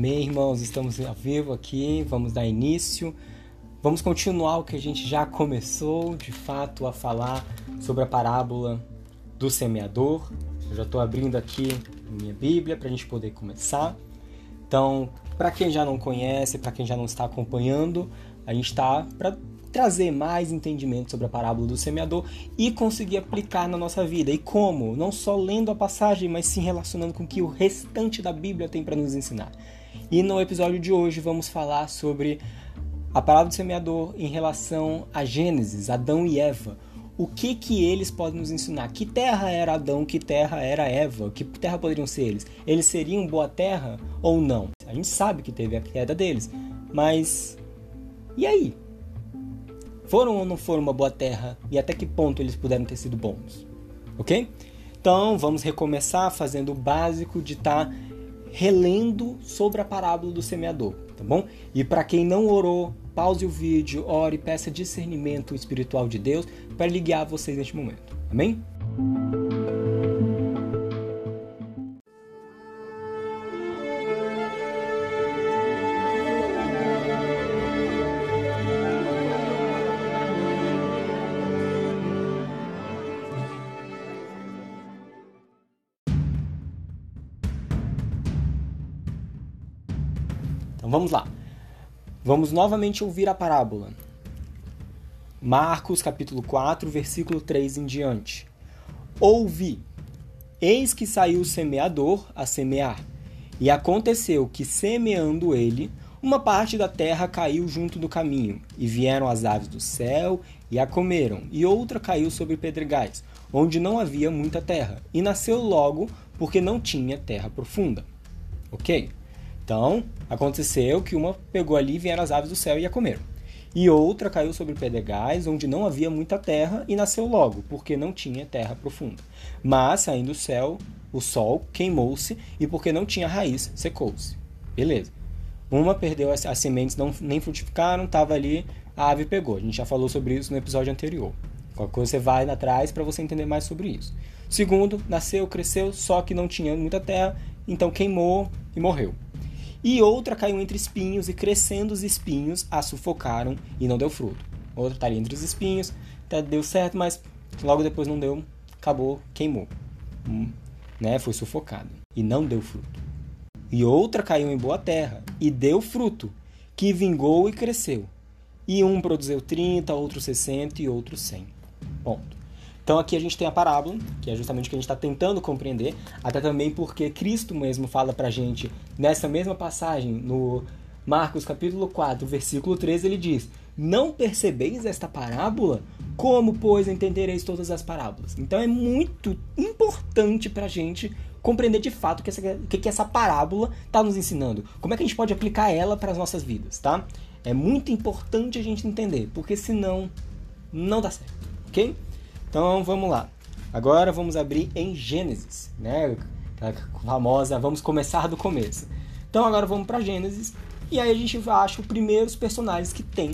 Amém, irmãos? Estamos ao vivo aqui, vamos dar início. Vamos continuar o que a gente já começou, de fato, a falar sobre a parábola do semeador. Eu já estou abrindo aqui minha Bíblia para a gente poder começar. Então, para quem já não conhece, para quem já não está acompanhando, a gente está para trazer mais entendimento sobre a parábola do semeador e conseguir aplicar na nossa vida. E como? Não só lendo a passagem, mas sim relacionando com o que o restante da Bíblia tem para nos ensinar. E no episódio de hoje vamos falar sobre a parábola do semeador em relação a Gênesis, Adão e Eva. O que que eles podem nos ensinar? Que terra era Adão? Que terra era Eva? Que terra poderiam ser eles? Eles seriam boa terra ou não? A gente sabe que teve a queda deles, mas e aí? Foram ou não foram uma boa terra? E até que ponto eles puderam ter sido bons? Ok? Então vamos recomeçar fazendo o básico de estar tá relendo sobre a parábola do semeador, tá bom? E para quem não orou, pause o vídeo, ore, peça discernimento espiritual de Deus para lhe guiar vocês neste momento. Amém? Vamos novamente ouvir a parábola. Marcos capítulo 4, versículo 3 em diante. Ouvi: Eis que saiu o semeador a semear. E aconteceu que, semeando ele, uma parte da terra caiu junto do caminho, e vieram as aves do céu e a comeram, e outra caiu sobre pedregais, onde não havia muita terra, e nasceu logo, porque não tinha terra profunda. Ok? Então, aconteceu que uma pegou ali, vieram as aves do céu e a comeram. E outra caiu sobre pedregais, onde não havia muita terra, e nasceu logo, porque não tinha terra profunda. Mas, saindo do céu, o sol queimou-se, e porque não tinha raiz, secou-se. Beleza. Uma perdeu as, as sementes, não, nem frutificaram, estava ali, a ave pegou. A gente já falou sobre isso no episódio anterior. Qualquer coisa você vai atrás para você entender mais sobre isso. Segundo, nasceu, cresceu, só que não tinha muita terra, então queimou e morreu. E outra caiu entre espinhos, e crescendo os espinhos, a sufocaram e não deu fruto. Outra está ali entre os espinhos, até deu certo, mas logo depois não deu, acabou, queimou. Hum, né? Foi sufocado e não deu fruto. E outra caiu em boa terra e deu fruto, que vingou e cresceu. E um produziu 30, outro 60 e outro 100. Ponto. Então aqui a gente tem a parábola, que é justamente o que a gente está tentando compreender, até também porque Cristo mesmo fala para a gente, nessa mesma passagem, no Marcos capítulo 4, versículo 13, ele diz, não percebeis esta parábola? Como, pois, entendereis todas as parábolas? Então é muito importante para a gente compreender de fato o que essa, que, que essa parábola está nos ensinando. Como é que a gente pode aplicar ela para as nossas vidas, tá? É muito importante a gente entender, porque senão não dá certo, ok? Então vamos lá. Agora vamos abrir em Gênesis, né? A famosa, vamos começar do começo. Então agora vamos para Gênesis e aí a gente acha os primeiros personagens que tem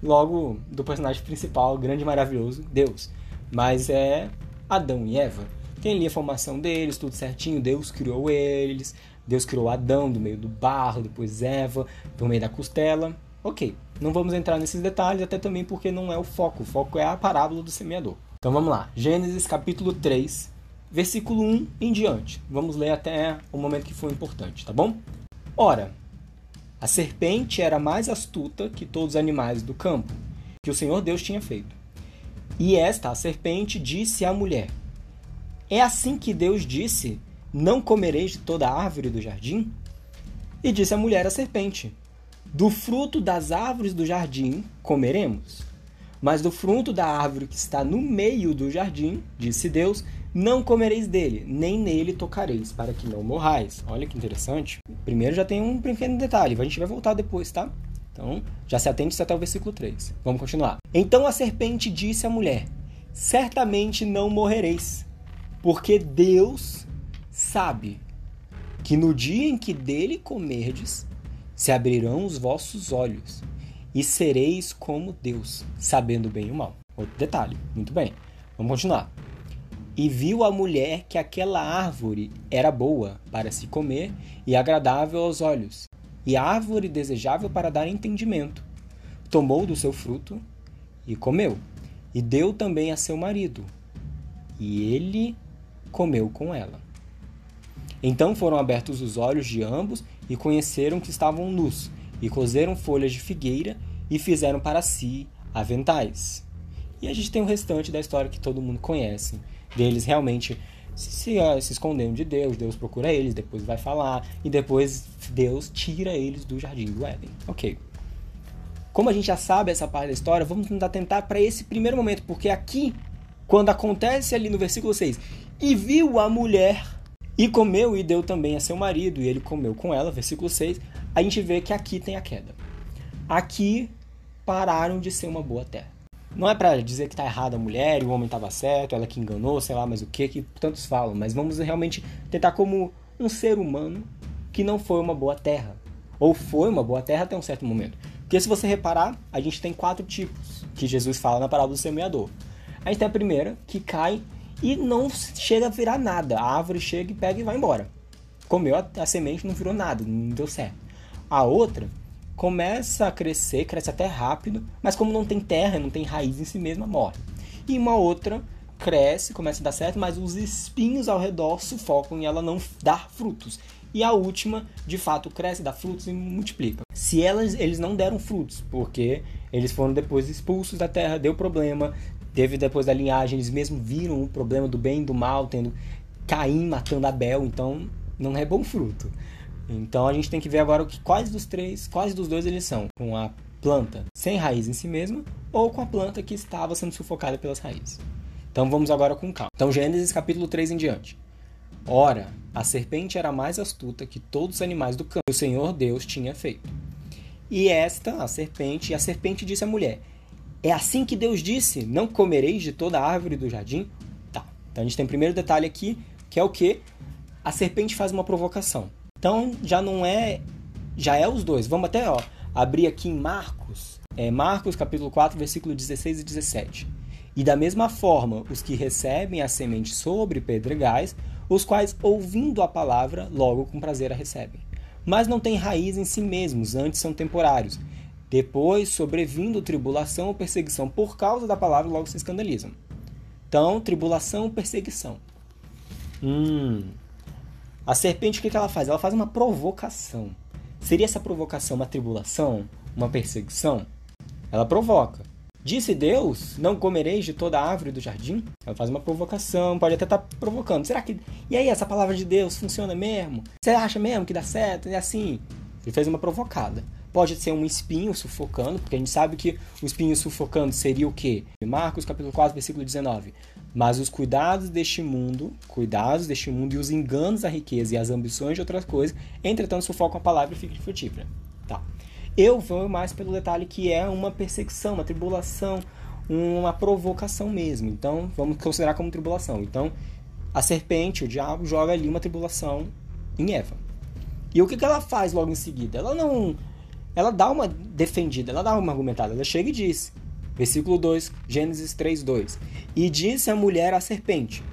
logo do personagem principal, grande e maravilhoso, Deus. Mas é Adão e Eva. Tem ali a formação deles, tudo certinho. Deus criou eles. Deus criou Adão do meio do barro, depois Eva do meio da costela. Ok, não vamos entrar nesses detalhes, até também porque não é o foco. O foco é a parábola do semeador. Então vamos lá. Gênesis capítulo 3, versículo 1 em diante. Vamos ler até o momento que foi importante, tá bom? Ora, a serpente era mais astuta que todos os animais do campo que o Senhor Deus tinha feito. E esta, a serpente, disse à mulher: É assim que Deus disse: Não comereis de toda árvore do jardim? E disse a mulher à serpente: Do fruto das árvores do jardim comeremos. Mas do fruto da árvore que está no meio do jardim, disse Deus, não comereis dele, nem nele tocareis, para que não morrais. Olha que interessante. Primeiro já tem um pequeno detalhe, a gente vai voltar depois, tá? Então, já se atente até o versículo 3. Vamos continuar. Então a serpente disse à mulher: Certamente não morrereis, porque Deus sabe que no dia em que dele comerdes, se abrirão os vossos olhos e sereis como Deus, sabendo bem e o mal. Outro detalhe, muito bem. Vamos continuar. E viu a mulher que aquela árvore era boa para se comer e agradável aos olhos, e árvore desejável para dar entendimento. Tomou do seu fruto e comeu, e deu também a seu marido, e ele comeu com ela. Então foram abertos os olhos de ambos e conheceram que estavam nus, e cozeram folhas de figueira e fizeram para si aventais. E a gente tem o restante da história que todo mundo conhece, deles realmente se, se, escondendo de Deus, Deus procura eles, depois vai falar, e depois Deus tira eles do jardim do Éden. Ok. Como a gente já sabe essa parte da história, vamos tentar tentar para esse primeiro momento, porque aqui, quando acontece ali no versículo 6, e viu a mulher e comeu e deu também a seu marido, e ele comeu com ela, versículo 6, a gente vê que aqui tem a queda. Aqui pararam de ser uma boa terra. Não é para dizer que tá errada a mulher o homem estava certo, ela que enganou, sei lá, mas o que que tantos falam, mas vamos realmente tentar como um ser humano que não foi uma boa terra. Ou foi uma boa terra até um certo momento. Porque se você reparar, a gente tem quatro tipos que Jesus fala na parábola do semeador. A gente tem a primeira, que cai e não chega a virar nada. A árvore chega e pega e vai embora. Comeu a, a semente, não virou nada, não deu certo. A outra começa a crescer, cresce até rápido, mas como não tem terra, não tem raiz em si mesma, morre. E uma outra cresce, começa a dar certo, mas os espinhos ao redor sufocam e ela não dá frutos. E a última, de fato, cresce, dá frutos e multiplica. Se elas, eles não deram frutos, porque eles foram depois expulsos da terra, deu problema, teve depois da linhagem, eles mesmo viram o problema do bem e do mal, tendo Caim matando Abel, então não é bom fruto. Então a gente tem que ver agora o que, quais dos três, quais dos dois eles são. Com a planta sem raiz em si mesma ou com a planta que estava sendo sufocada pelas raízes. Então vamos agora com calma. Então Gênesis capítulo 3 em diante. Ora, a serpente era mais astuta que todos os animais do campo que o Senhor Deus tinha feito. E esta, a serpente, e a serpente disse à mulher: É assim que Deus disse: Não comereis de toda a árvore do jardim? Tá. Então a gente tem o primeiro detalhe aqui, que é o que? A serpente faz uma provocação. Então já não é. Já é os dois. Vamos até ó, abrir aqui em Marcos. É Marcos capítulo 4, versículo 16 e 17. E da mesma forma, os que recebem a semente sobre pedregais, os quais, ouvindo a palavra, logo com prazer a recebem. Mas não têm raiz em si mesmos, antes são temporários. Depois, sobrevindo tribulação ou perseguição por causa da palavra, logo se escandalizam. Então, tribulação ou perseguição. Hum, a serpente, o que, ela faz? Ela faz uma provocação. Seria essa provocação uma tribulação? Uma perseguição? Ela provoca. Disse Deus: Não comereis de toda a árvore do jardim? Ela faz uma provocação, pode até estar tá provocando. Será que. E aí, essa palavra de Deus funciona mesmo? Você acha mesmo que dá certo? É assim. Ele fez uma provocada. Pode ser um espinho sufocando, porque a gente sabe que o espinho sufocando seria o quê? Marcos capítulo 4, versículo 19. Mas os cuidados deste mundo, cuidados deste mundo e os enganos da riqueza e as ambições de outras coisas, entretanto sufocam a palavra e ficam frutífera. Tá. Eu vou mais pelo detalhe que é uma perseguição, uma tribulação, uma provocação mesmo. Então, vamos considerar como tribulação. Então, a serpente, o diabo, joga ali uma tribulação em Eva. E o que, que ela faz logo em seguida? Ela não. Ela dá uma defendida, ela dá uma argumentada. Ela chega e diz: Versículo 2, Gênesis 3, 2. E disse a mulher à serpente.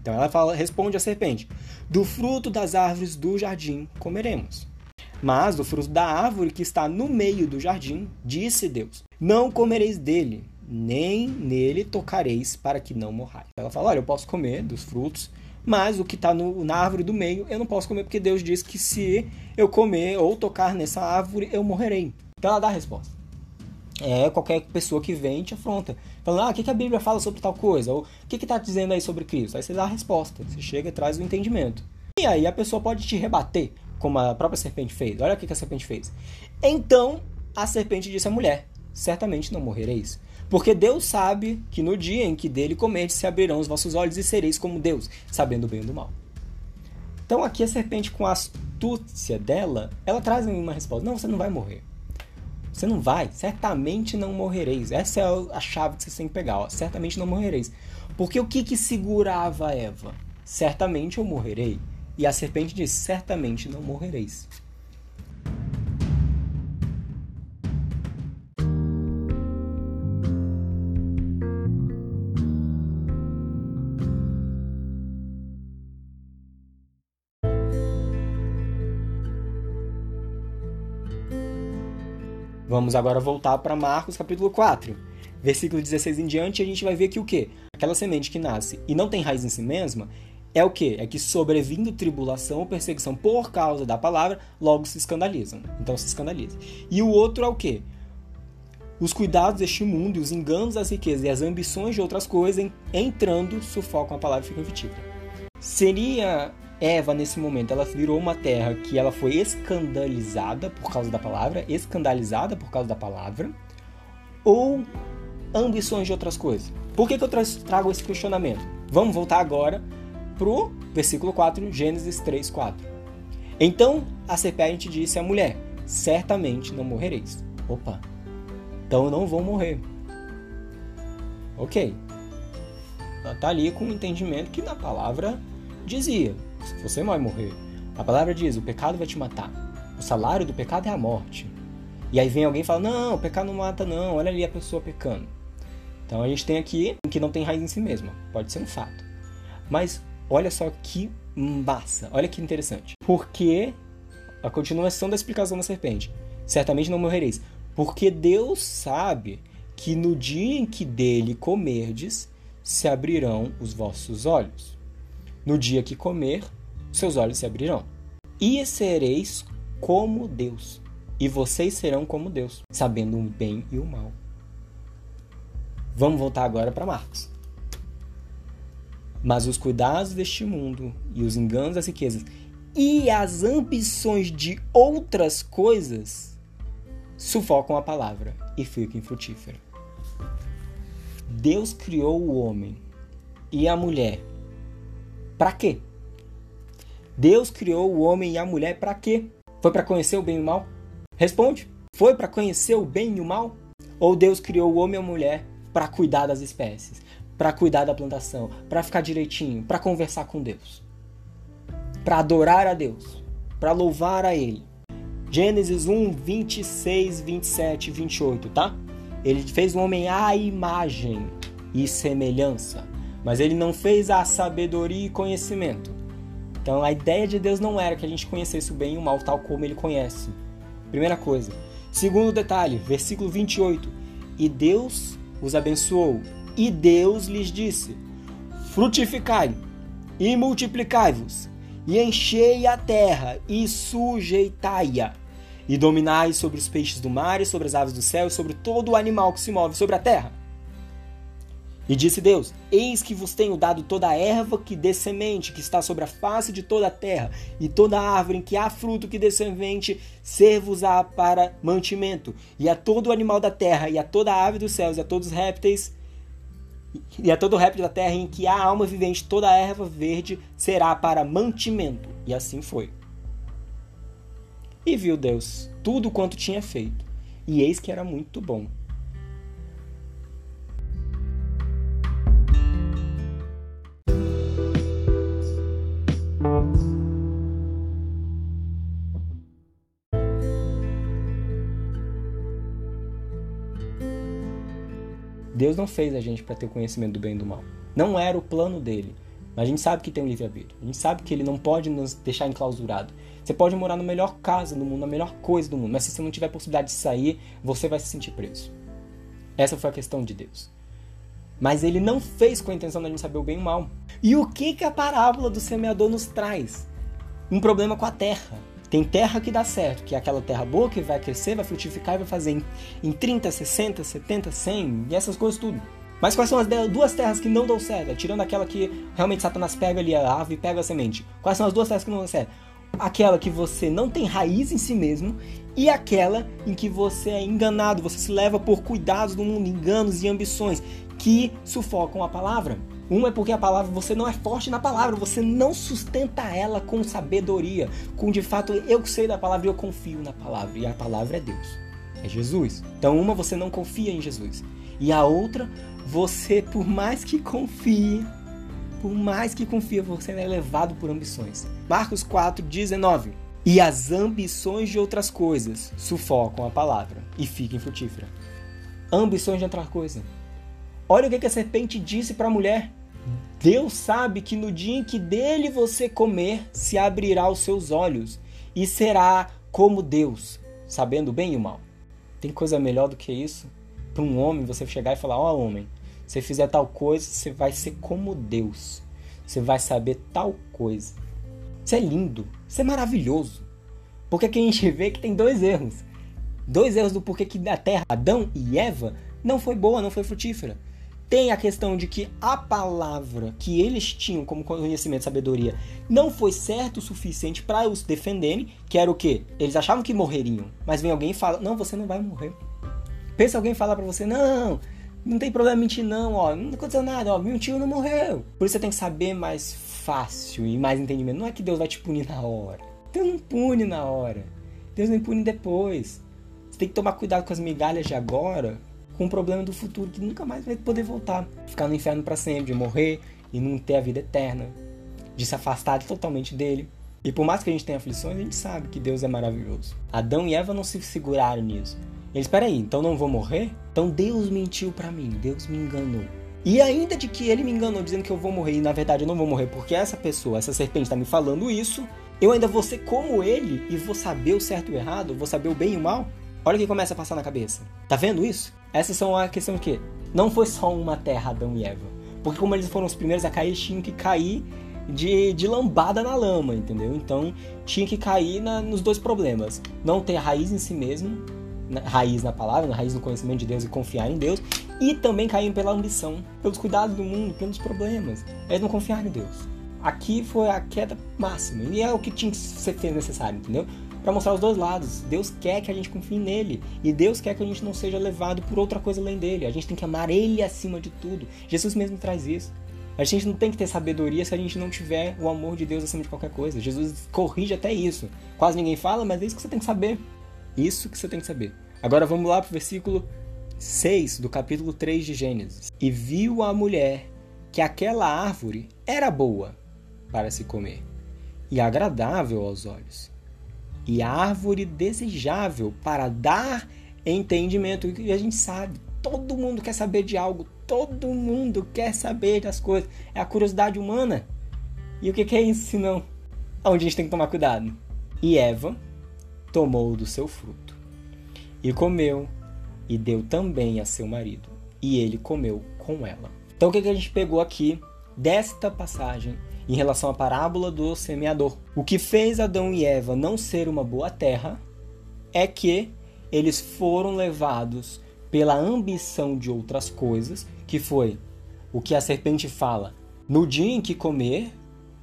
Então ela fala, responde à serpente: Do fruto das árvores do jardim comeremos. Mas do fruto da árvore que está no meio do jardim, disse Deus: Não comereis dele, nem nele tocareis, para que não morrais. Ela fala: Olha, eu posso comer dos frutos, mas o que está na árvore do meio eu não posso comer, porque Deus diz que se eu comer ou tocar nessa árvore, eu morrerei. Então ela dá a resposta é qualquer pessoa que vem te afronta. Falando, ah, o que, que a Bíblia fala sobre tal coisa? Ou o que está dizendo aí sobre Cristo? Aí você dá a resposta, você chega e traz o entendimento. E aí a pessoa pode te rebater, como a própria serpente fez. Olha o que, que a serpente fez. Então a serpente disse à mulher: Certamente não morrereis. Porque Deus sabe que no dia em que dele comerdes se abrirão os vossos olhos e sereis como Deus, sabendo o bem e do mal. Então aqui a serpente, com a astúcia dela, ela traz uma resposta: Não, você não vai morrer. Você não vai, certamente não morrereis. Essa é a chave que você tem que pegar, ó. certamente não morrereis. Porque o que, que segurava Eva? Certamente eu morrerei. E a serpente disse: certamente não morrereis. Vamos agora voltar para Marcos capítulo 4. Versículo 16 em diante, a gente vai ver que o quê? Aquela semente que nasce e não tem raiz em si mesma, é o quê? É que sobrevindo tribulação ou perseguição por causa da palavra, logo se escandalizam. Então se escandaliza. E o outro é o quê? Os cuidados deste mundo e os enganos das riquezas e as ambições de outras coisas entrando sufocam a palavra e ficam infrutífera. Seria Eva, nesse momento, ela virou uma terra que ela foi escandalizada por causa da palavra, escandalizada por causa da palavra, ou ambições de outras coisas? Por que, que eu trago esse questionamento? Vamos voltar agora para o versículo 4, Gênesis 3, 4. Então a serpente disse à mulher: Certamente não morrereis. Opa, então não vão morrer. Ok. Ela está ali com o entendimento que na palavra dizia: você vai morrer. A palavra diz: o pecado vai te matar. O salário do pecado é a morte. E aí vem alguém e fala: não, o pecado não mata, não. Olha ali a pessoa pecando. Então a gente tem aqui que não tem raiz em si mesma. Pode ser um fato. Mas olha só que massa. Olha que interessante. Porque a continuação da explicação da serpente: certamente não morrereis. Porque Deus sabe que no dia em que dele comerdes, se abrirão os vossos olhos. No dia que comer, seus olhos se abrirão. E sereis como Deus. E vocês serão como Deus, sabendo o bem e o mal. Vamos voltar agora para Marcos. Mas os cuidados deste mundo e os enganos das riquezas e as ambições de outras coisas sufocam a palavra e ficam infrutífera. Deus criou o homem e a mulher. Para quê? Deus criou o homem e a mulher para quê? Foi para conhecer o bem e o mal? Responde. Foi para conhecer o bem e o mal? Ou Deus criou o homem e a mulher para cuidar das espécies, para cuidar da plantação, para ficar direitinho, para conversar com Deus, para adorar a Deus, para louvar a Ele? Gênesis 1, 26, 27 e 28, tá? Ele fez o homem à imagem e semelhança, mas ele não fez a sabedoria e conhecimento. Então a ideia de Deus não era que a gente conhecesse o bem e o mal tal como ele conhece. Primeira coisa. Segundo detalhe, versículo 28. E Deus os abençoou, e Deus lhes disse: Frutificai e multiplicai-vos, e enchei a terra e sujeitai-a, e dominai sobre os peixes do mar e sobre as aves do céu e sobre todo o animal que se move sobre a terra e disse Deus: Eis que vos tenho dado toda a erva que dê semente, que está sobre a face de toda a terra, e toda árvore em que há fruto que dê semente, ser-vos-á para mantimento, e a todo animal da terra, e a toda ave dos céus, e a todos os répteis, e a todo réptil da terra em que há alma vivente, toda a erva verde será para mantimento. E assim foi. E viu Deus tudo quanto tinha feito, e eis que era muito bom. Deus não fez a gente para ter o conhecimento do bem e do mal. Não era o plano dele. Mas a gente sabe que tem um livre-arbítrio. A gente sabe que ele não pode nos deixar enclausurado. Você pode morar na melhor casa do mundo, na melhor coisa do mundo, mas se você não tiver possibilidade de sair, você vai se sentir preso. Essa foi a questão de Deus. Mas ele não fez com a intenção de a gente saber o bem e o mal. E o que, que a parábola do semeador nos traz? Um problema com a terra. Tem terra que dá certo, que é aquela terra boa que vai crescer, vai frutificar e vai fazer em, em 30, 60, 70, 100 e essas coisas tudo. Mas quais são as duas terras que não dão certo? Tirando aquela que realmente Satanás pega ali a ave e pega a semente. Quais são as duas terras que não dão certo? Aquela que você não tem raiz em si mesmo e aquela em que você é enganado, você se leva por cuidados do mundo, enganos e ambições que sufocam a palavra. Uma é porque a palavra, você não é forte na palavra, você não sustenta ela com sabedoria, com de fato eu sei da palavra e eu confio na palavra, e a palavra é Deus, é Jesus. Então, uma você não confia em Jesus, e a outra, você, por mais que confie, por mais que confie, você é levado por ambições. Marcos 4, 19. E as ambições de outras coisas sufocam a palavra e fiquem frutífera. Ambições de outra coisa. Olha o que a serpente disse para a mulher. Deus sabe que no dia em que dele você comer, se abrirá os seus olhos e será como Deus, sabendo bem e o mal. Tem coisa melhor do que isso? Para um homem você chegar e falar: Ó, oh, homem, se fizer tal coisa, você vai ser como Deus. Você vai saber tal coisa. Isso é lindo. Isso é maravilhoso. Porque aqui a gente vê que tem dois erros. Dois erros do porquê que a terra, Adão e Eva, não foi boa, não foi frutífera. Tem a questão de que a palavra que eles tinham como conhecimento e sabedoria não foi certo o suficiente para os defenderem, que era o quê? Eles achavam que morreriam, mas vem alguém e fala: "Não, você não vai morrer". Pensa alguém falar para você: "Não, não tem problema mentir não, ó, não aconteceu nada, ó, meu tio não morreu". Por isso você tem que saber mais fácil e mais entendimento. Não é que Deus vai te punir na hora. Deus não pune na hora. Deus não pune depois. Você tem que tomar cuidado com as migalhas de agora, com o problema do futuro que nunca mais vai poder voltar. Ficar no inferno para sempre, de morrer e não ter a vida eterna, de se afastar totalmente dele. E por mais que a gente tenha aflições, a gente sabe que Deus é maravilhoso. Adão e Eva não se seguraram nisso. Eles, peraí, então não vou morrer? Então Deus mentiu para mim, Deus me enganou. E ainda de que ele me enganou dizendo que eu vou morrer e na verdade eu não vou morrer porque essa pessoa, essa serpente está me falando isso, eu ainda vou ser como ele e vou saber o certo e o errado, vou saber o bem e o mal? Olha o que começa a passar na cabeça. Tá vendo isso? Essas são a questão de quê? Não foi só uma terra, Adão e Eva. Porque como eles foram os primeiros a cair, tinham que cair de, de lambada na lama, entendeu? Então tinha que cair na, nos dois problemas. Não ter raiz em si mesmo, na, raiz na palavra, na raiz no conhecimento de Deus e confiar em Deus. E também cair pela ambição, pelos cuidados do mundo, pelos problemas. Eles não confiaram em Deus. Aqui foi a queda máxima. E é o que tinha que ser necessário, entendeu? Para mostrar os dois lados. Deus quer que a gente confie nele e Deus quer que a gente não seja levado por outra coisa além dele. A gente tem que amar ele acima de tudo. Jesus mesmo traz isso. A gente não tem que ter sabedoria se a gente não tiver o amor de Deus acima de qualquer coisa. Jesus corrige até isso. Quase ninguém fala, mas é isso que você tem que saber. Isso que você tem que saber. Agora vamos lá para o versículo 6 do capítulo 3 de Gênesis. E viu a mulher que aquela árvore era boa para se comer e agradável aos olhos e árvore desejável para dar entendimento. E a gente sabe, todo mundo quer saber de algo, todo mundo quer saber das coisas. É a curiosidade humana. E o que é isso senão? Onde a gente tem que tomar cuidado. E Eva tomou do seu fruto e comeu e deu também a seu marido. E ele comeu com ela. Então o que a gente pegou aqui desta passagem em relação à parábola do semeador. O que fez Adão e Eva não ser uma boa terra é que eles foram levados pela ambição de outras coisas, que foi o que a serpente fala: No dia em que comer,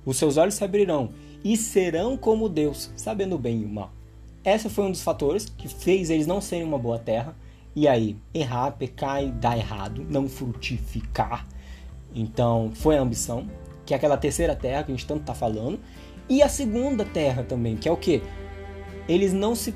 os seus olhos se abrirão e serão como Deus, sabendo bem e o mal. Esse foi um dos fatores que fez eles não serem uma boa terra. E aí, errar, pecar e dar errado, não frutificar. Então, foi a ambição que é aquela terceira terra que a gente tanto está falando, e a segunda terra também, que é o que? Eles não se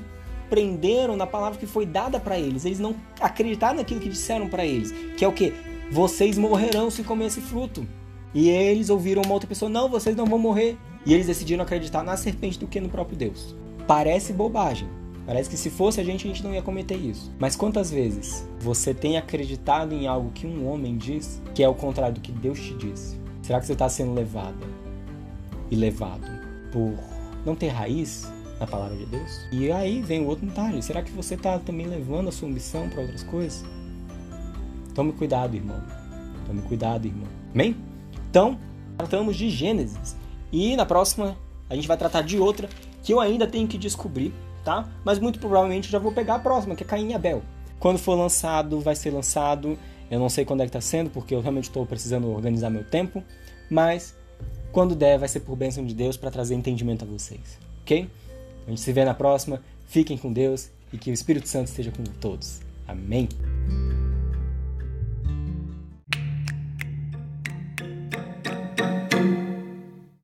prenderam na palavra que foi dada para eles, eles não acreditaram naquilo que disseram para eles, que é o que? Vocês morrerão se comer esse fruto. E eles ouviram uma outra pessoa: Não, vocês não vão morrer. E eles decidiram acreditar na serpente do que no próprio Deus. Parece bobagem. Parece que se fosse a gente, a gente não ia cometer isso. Mas quantas vezes você tem acreditado em algo que um homem diz que é o contrário do que Deus te disse? Será que você está sendo levada e levado por não ter raiz na palavra de Deus? E aí vem o outro detalhe: será que você está também levando a sua missão para outras coisas? Tome cuidado, irmão. Tome cuidado, irmão. Amém? Então, tratamos de Gênesis. E na próxima a gente vai tratar de outra que eu ainda tenho que descobrir, tá? Mas muito provavelmente já vou pegar a próxima, que é Caim e Abel. Quando for lançado, vai ser lançado. Eu não sei quando é que está sendo, porque eu realmente estou precisando organizar meu tempo, mas quando der, vai ser por bênção de Deus para trazer entendimento a vocês, ok? A gente se vê na próxima. Fiquem com Deus e que o Espírito Santo esteja com todos. Amém.